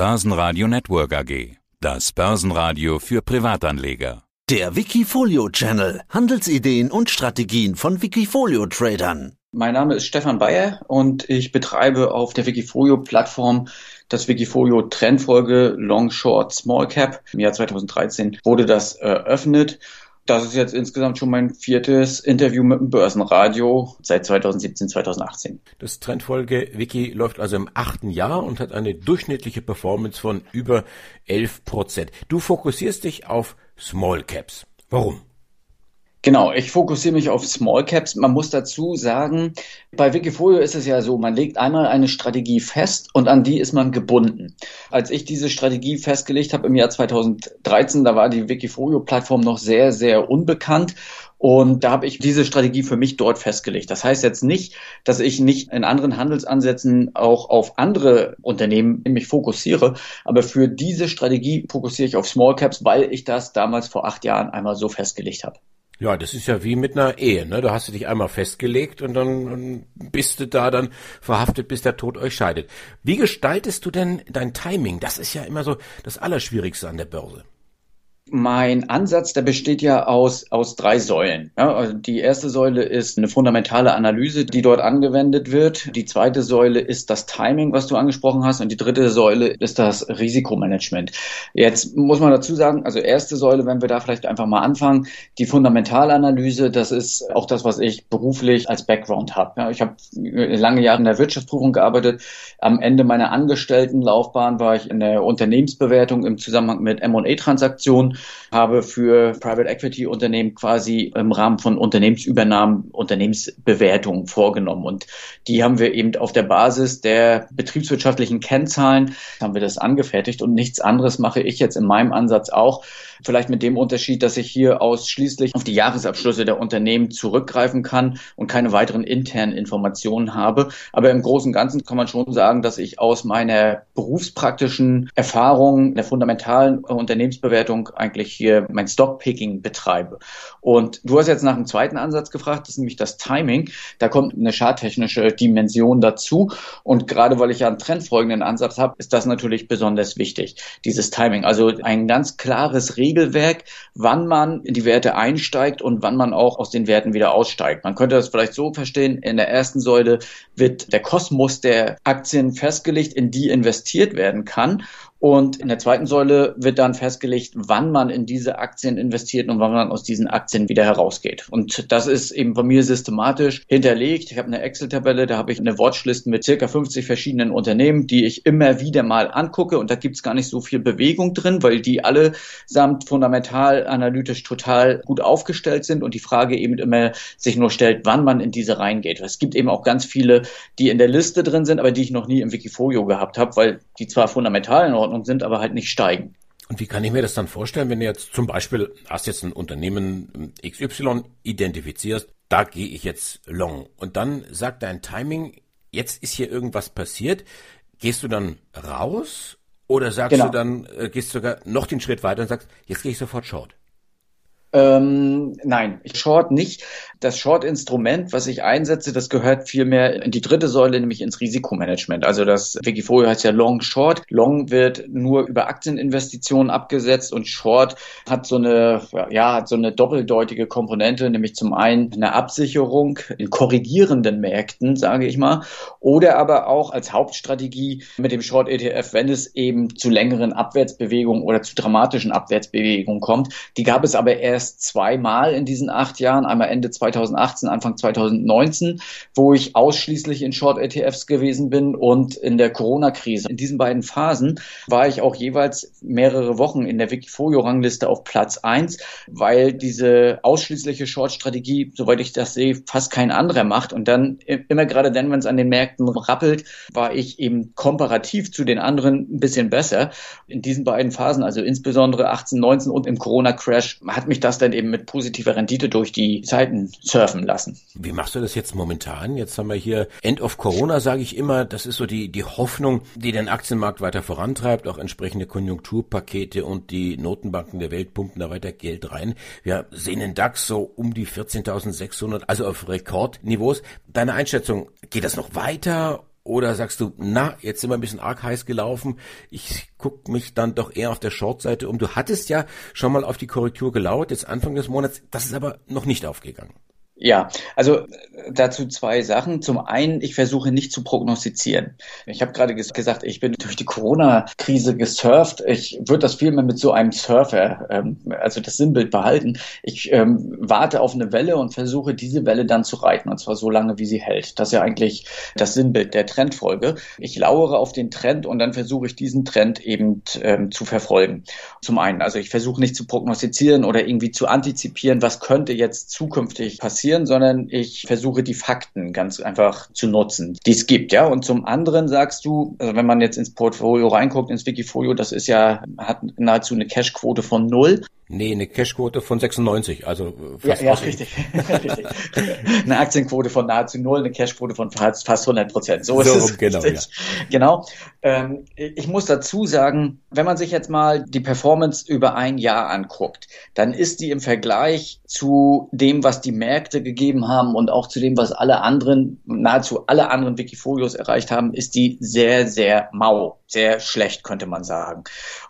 Börsenradio Network AG. Das Börsenradio für Privatanleger. Der Wikifolio Channel. Handelsideen und Strategien von Wikifolio Tradern. Mein Name ist Stefan Bayer und ich betreibe auf der Wikifolio Plattform das Wikifolio Trendfolge Long Short Small Cap. Im Jahr 2013 wurde das eröffnet das ist jetzt insgesamt schon mein viertes Interview mit dem Börsenradio seit 2017, 2018. Das Trendfolge Wiki läuft also im achten Jahr und hat eine durchschnittliche Performance von über 11 Prozent. Du fokussierst dich auf Small Caps. Warum? Genau, ich fokussiere mich auf Small Caps. Man muss dazu sagen, bei Wikifolio ist es ja so, man legt einmal eine Strategie fest und an die ist man gebunden. Als ich diese Strategie festgelegt habe im Jahr 2013, da war die Wikifolio-Plattform noch sehr, sehr unbekannt und da habe ich diese Strategie für mich dort festgelegt. Das heißt jetzt nicht, dass ich nicht in anderen Handelsansätzen auch auf andere Unternehmen mich fokussiere, aber für diese Strategie fokussiere ich auf Small Caps, weil ich das damals vor acht Jahren einmal so festgelegt habe. Ja, das ist ja wie mit einer Ehe, ne? Da hast du dich einmal festgelegt und dann bist du da dann verhaftet, bis der Tod euch scheidet. Wie gestaltest du denn dein Timing? Das ist ja immer so das Allerschwierigste an der Börse mein Ansatz, der besteht ja aus, aus drei Säulen. Ja, also die erste Säule ist eine fundamentale Analyse, die dort angewendet wird. Die zweite Säule ist das Timing, was du angesprochen hast. Und die dritte Säule ist das Risikomanagement. Jetzt muss man dazu sagen, also erste Säule, wenn wir da vielleicht einfach mal anfangen, die Fundamentalanalyse, das ist auch das, was ich beruflich als Background habe. Ja, ich habe lange Jahre in der Wirtschaftsprüfung gearbeitet. Am Ende meiner Angestelltenlaufbahn war ich in der Unternehmensbewertung im Zusammenhang mit M&A-Transaktionen habe für Private Equity Unternehmen quasi im Rahmen von Unternehmensübernahmen Unternehmensbewertungen vorgenommen. Und die haben wir eben auf der Basis der betriebswirtschaftlichen Kennzahlen haben wir das angefertigt und nichts anderes mache ich jetzt in meinem Ansatz auch. Vielleicht mit dem Unterschied, dass ich hier ausschließlich auf die Jahresabschlüsse der Unternehmen zurückgreifen kann und keine weiteren internen Informationen habe. Aber im Großen und Ganzen kann man schon sagen, dass ich aus meiner berufspraktischen Erfahrung der fundamentalen Unternehmensbewertung eigentlich hier mein Stockpicking betreibe. Und du hast jetzt nach dem zweiten Ansatz gefragt, das ist nämlich das Timing. Da kommt eine charttechnische Dimension dazu. Und gerade weil ich ja einen trendfolgenden Ansatz habe, ist das natürlich besonders wichtig, dieses Timing. Also ein ganz klares Regelwerk, wann man in die Werte einsteigt und wann man auch aus den Werten wieder aussteigt. Man könnte das vielleicht so verstehen, in der ersten Säule wird der Kosmos der Aktien festgelegt, in die investiert werden kann. Und in der zweiten Säule wird dann festgelegt, wann man in diese Aktien investiert und wann man aus diesen Aktien wieder herausgeht. Und das ist eben bei mir systematisch hinterlegt. Ich habe eine Excel-Tabelle, da habe ich eine Watchlist mit circa 50 verschiedenen Unternehmen, die ich immer wieder mal angucke. Und da gibt es gar nicht so viel Bewegung drin, weil die allesamt fundamental analytisch total gut aufgestellt sind und die Frage eben immer sich nur stellt, wann man in diese reingeht. Es gibt eben auch ganz viele, die in der Liste drin sind, aber die ich noch nie im Wikifolio gehabt habe, weil die zwar fundamental in Ordnung sind, aber halt nicht steigen. Und wie kann ich mir das dann vorstellen, wenn du jetzt zum Beispiel hast jetzt ein Unternehmen XY identifizierst, da gehe ich jetzt long und dann sagt dein Timing, jetzt ist hier irgendwas passiert, gehst du dann raus oder sagst genau. du dann, äh, gehst sogar noch den Schritt weiter und sagst, jetzt gehe ich sofort short? Ähm, nein, Short nicht. Das Short-Instrument, was ich einsetze, das gehört vielmehr in die dritte Säule, nämlich ins Risikomanagement. Also das Wikifolio heißt ja Long Short. Long wird nur über Aktieninvestitionen abgesetzt und Short hat so eine, ja, hat so eine doppeldeutige Komponente, nämlich zum einen eine Absicherung in korrigierenden Märkten, sage ich mal, oder aber auch als Hauptstrategie mit dem Short ETF, wenn es eben zu längeren Abwärtsbewegungen oder zu dramatischen Abwärtsbewegungen kommt. Die gab es aber erst erst zweimal in diesen acht Jahren, einmal Ende 2018, Anfang 2019, wo ich ausschließlich in Short-ETFs gewesen bin und in der Corona-Krise. In diesen beiden Phasen war ich auch jeweils mehrere Wochen in der Wikifolio-Rangliste auf Platz eins, weil diese ausschließliche Short-Strategie, soweit ich das sehe, fast kein anderer macht. Und dann immer gerade dann, wenn es an den Märkten rappelt, war ich eben komparativ zu den anderen ein bisschen besser. In diesen beiden Phasen, also insbesondere 18, 19 und im Corona-Crash, hat mich das das dann eben mit positiver Rendite durch die Zeiten surfen lassen. Wie machst du das jetzt momentan? Jetzt haben wir hier End of Corona, sage ich immer. Das ist so die, die Hoffnung, die den Aktienmarkt weiter vorantreibt. Auch entsprechende Konjunkturpakete und die Notenbanken der Welt pumpen da weiter Geld rein. Wir sehen den DAX so um die 14.600, also auf Rekordniveaus. Deine Einschätzung, geht das noch weiter Oder sagst du, na, jetzt sind wir ein bisschen arg heiß gelaufen, ich guck mich dann doch eher auf der Short-Seite um. Du hattest ja schon mal auf die Korrektur gelauert, jetzt Anfang des Monats, das ist aber noch nicht aufgegangen. Ja, also äh, dazu zwei Sachen. Zum einen, ich versuche nicht zu prognostizieren. Ich habe gerade gesagt, ich bin durch die Corona-Krise gesurft. Ich würde das vielmehr mit so einem Surfer, ähm, also das Sinnbild behalten. Ich ähm, warte auf eine Welle und versuche diese Welle dann zu reiten, und zwar so lange, wie sie hält. Das ist ja eigentlich das Sinnbild der Trendfolge. Ich lauere auf den Trend und dann versuche ich diesen Trend eben ähm, zu verfolgen. Zum einen, also ich versuche nicht zu prognostizieren oder irgendwie zu antizipieren, was könnte jetzt zukünftig passieren recherchieren, sondern ich versuche die Fakten ganz einfach zu nutzen, die es gibt, ja. Und zum anderen sagst du, also wenn man jetzt ins Portfolio reinguckt, ins Wikifolio, das ist ja, hat nahezu eine Cashquote von null. Nee, eine Cashquote von 96, also äh, fast. Ja, ja richtig. richtig. Eine Aktienquote von nahezu null, eine Cashquote von fast, fast 100 Prozent. So, so ist es. Genau. Ja. Genau. Ähm, ich muss dazu sagen, wenn man sich jetzt mal die Performance über ein Jahr anguckt, dann ist die im Vergleich zu dem, was die Märkte gegeben haben und auch zu dem, was alle anderen, nahezu alle anderen Wikifolios erreicht haben, ist die sehr, sehr mau, sehr schlecht, könnte man sagen.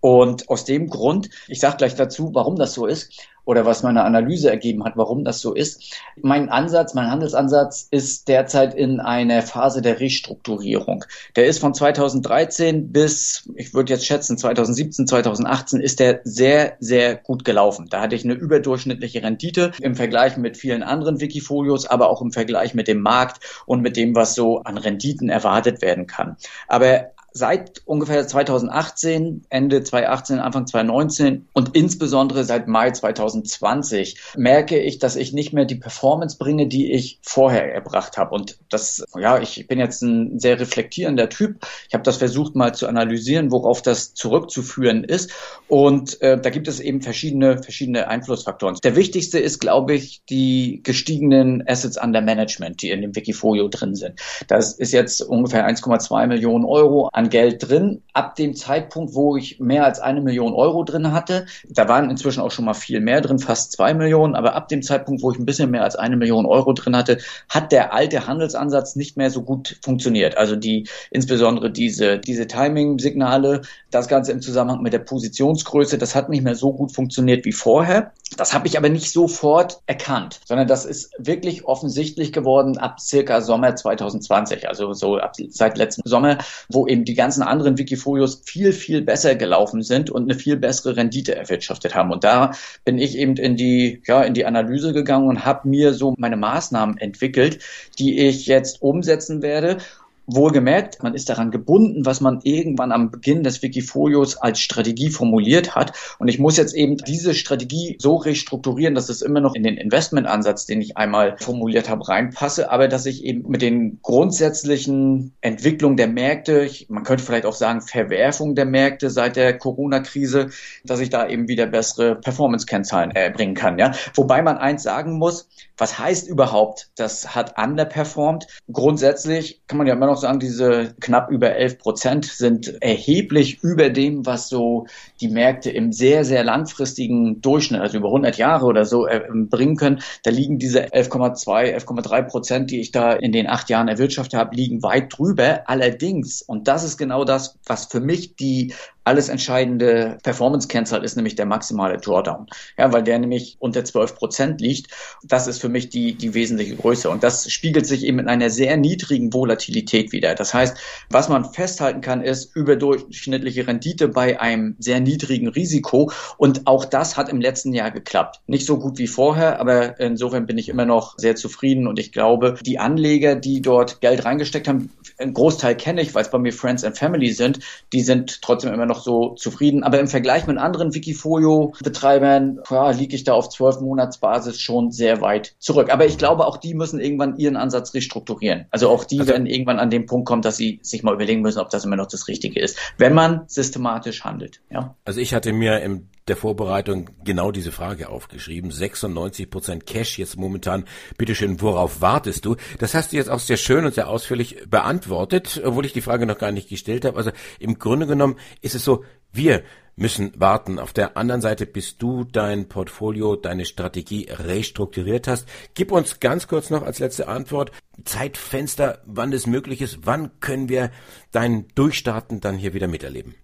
Und aus dem Grund, ich sage gleich dazu, warum das so ist oder was meine Analyse ergeben hat, warum das so ist. Mein Ansatz, mein Handelsansatz ist derzeit in einer Phase der Restrukturierung. Der ist von 2013 bis, ich würde jetzt schätzen, 2017, 2018 ist der sehr, sehr gut gelaufen. Da hatte ich eine überdurchschnittliche Rendite im Vergleich mit vielen anderen Wikifolios, aber auch im Vergleich mit dem Markt und mit dem, was so an Renditen erwartet werden kann. Aber seit ungefähr 2018, Ende 2018, Anfang 2019 und insbesondere seit Mai 2020 merke ich, dass ich nicht mehr die Performance bringe, die ich vorher erbracht habe. Und das, ja, ich bin jetzt ein sehr reflektierender Typ. Ich habe das versucht mal zu analysieren, worauf das zurückzuführen ist. Und äh, da gibt es eben verschiedene, verschiedene Einflussfaktoren. Der wichtigste ist, glaube ich, die gestiegenen Assets under Management, die in dem Wikifolio drin sind. Das ist jetzt ungefähr 1,2 Millionen Euro an an Geld drin. Ab dem Zeitpunkt, wo ich mehr als eine Million Euro drin hatte, da waren inzwischen auch schon mal viel mehr drin, fast zwei Millionen, aber ab dem Zeitpunkt, wo ich ein bisschen mehr als eine Million Euro drin hatte, hat der alte Handelsansatz nicht mehr so gut funktioniert. Also die, insbesondere diese, diese Timing-Signale, das Ganze im Zusammenhang mit der Positionsgröße, das hat nicht mehr so gut funktioniert wie vorher. Das habe ich aber nicht sofort erkannt, sondern das ist wirklich offensichtlich geworden ab circa Sommer 2020, also so ab, seit letztem Sommer, wo eben die ganzen anderen Wikifolios viel, viel besser gelaufen sind und eine viel bessere Rendite erwirtschaftet haben. Und da bin ich eben in die, ja, in die Analyse gegangen und habe mir so meine Maßnahmen entwickelt, die ich jetzt umsetzen werde Wohlgemerkt, man ist daran gebunden, was man irgendwann am Beginn des Wikifolios als Strategie formuliert hat. Und ich muss jetzt eben diese Strategie so restrukturieren, dass es immer noch in den Investmentansatz, den ich einmal formuliert habe, reinpasse, aber dass ich eben mit den grundsätzlichen Entwicklungen der Märkte, man könnte vielleicht auch sagen Verwerfung der Märkte seit der Corona-Krise, dass ich da eben wieder bessere Performance-Kennzahlen erbringen kann. Ja? Wobei man eins sagen muss, was heißt überhaupt, das hat underperformed? Grundsätzlich kann man ja immer noch sagen, diese knapp über 11 Prozent sind erheblich über dem, was so die Märkte im sehr, sehr langfristigen Durchschnitt, also über 100 Jahre oder so, äh, bringen können. Da liegen diese 11,2, 11,3 Prozent, die ich da in den acht Jahren erwirtschaftet habe, liegen weit drüber. Allerdings, und das ist genau das, was für mich die alles entscheidende Performance-Kennzahl ist nämlich der maximale Drawdown. Ja, weil der nämlich unter 12 Prozent liegt. Das ist für mich die, die wesentliche Größe. Und das spiegelt sich eben in einer sehr niedrigen Volatilität wieder. Das heißt, was man festhalten kann, ist überdurchschnittliche Rendite bei einem sehr niedrigen Risiko. Und auch das hat im letzten Jahr geklappt. Nicht so gut wie vorher, aber insofern bin ich immer noch sehr zufrieden. Und ich glaube, die Anleger, die dort Geld reingesteckt haben, einen Großteil kenne ich, weil es bei mir Friends and Family sind, die sind trotzdem immer noch so zufrieden. Aber im Vergleich mit anderen Wikifolio-Betreibern ja, liege ich da auf zwölf Monatsbasis schon sehr weit zurück. Aber ich glaube, auch die müssen irgendwann ihren Ansatz restrukturieren. Also auch die also, werden irgendwann an den Punkt kommen, dass sie sich mal überlegen müssen, ob das immer noch das Richtige ist, wenn man systematisch handelt. Ja. Also ich hatte mir im der Vorbereitung genau diese Frage aufgeschrieben. 96 Prozent Cash jetzt momentan. Bitteschön, worauf wartest du? Das hast du jetzt auch sehr schön und sehr ausführlich beantwortet, obwohl ich die Frage noch gar nicht gestellt habe. Also im Grunde genommen ist es so, wir müssen warten. Auf der anderen Seite, bis du dein Portfolio, deine Strategie restrukturiert hast. Gib uns ganz kurz noch als letzte Antwort Zeitfenster, wann es möglich ist. Wann können wir dein Durchstarten dann hier wieder miterleben?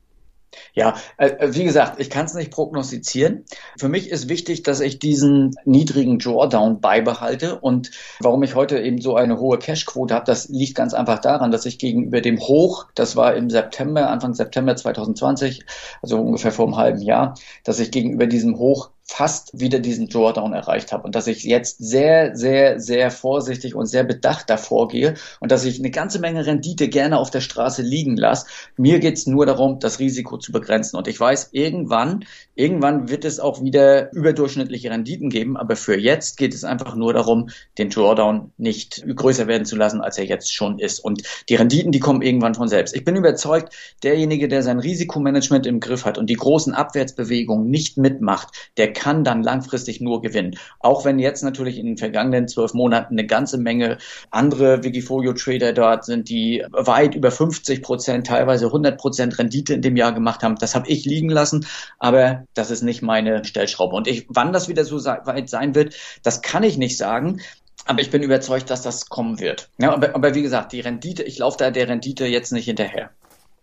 Ja, äh, wie gesagt, ich kann es nicht prognostizieren. Für mich ist wichtig, dass ich diesen niedrigen Drawdown beibehalte. Und warum ich heute eben so eine hohe Cashquote habe, das liegt ganz einfach daran, dass ich gegenüber dem Hoch, das war im September, Anfang September 2020, also ungefähr vor einem halben Jahr, dass ich gegenüber diesem Hoch fast wieder diesen Drawdown erreicht habe und dass ich jetzt sehr, sehr, sehr vorsichtig und sehr bedacht davor gehe und dass ich eine ganze Menge Rendite gerne auf der Straße liegen lasse. Mir geht's nur darum, das Risiko zu begrenzen. Und ich weiß, irgendwann, irgendwann wird es auch wieder überdurchschnittliche Renditen geben, aber für jetzt geht es einfach nur darum, den Drawdown nicht größer werden zu lassen, als er jetzt schon ist. Und die Renditen, die kommen irgendwann von selbst. Ich bin überzeugt, derjenige, der sein Risikomanagement im Griff hat und die großen Abwärtsbewegungen nicht mitmacht, der kann dann langfristig nur gewinnen. Auch wenn jetzt natürlich in den vergangenen zwölf Monaten eine ganze Menge andere Wikifolio-Trader dort sind, die weit über 50 Prozent, teilweise 100 Prozent Rendite in dem Jahr gemacht haben. Das habe ich liegen lassen, aber das ist nicht meine Stellschraube. Und ich, wann das wieder so weit sein wird, das kann ich nicht sagen. Aber ich bin überzeugt, dass das kommen wird. Ja, aber, aber wie gesagt, die Rendite, ich laufe da der Rendite jetzt nicht hinterher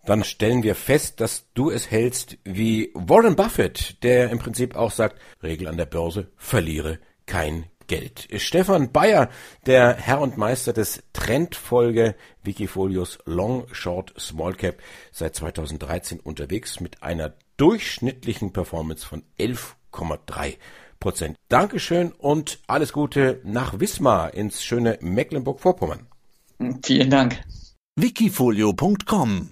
dann stellen wir fest, dass du es hältst wie Warren Buffett, der im Prinzip auch sagt, Regel an der Börse, verliere kein Geld. Stefan Bayer, der Herr und Meister des Trendfolge Wikifolios Long Short Small Cap, seit 2013 unterwegs mit einer durchschnittlichen Performance von 11,3 Prozent. Dankeschön und alles Gute nach Wismar ins schöne Mecklenburg-Vorpommern. Vielen Dank. Wikifolio.com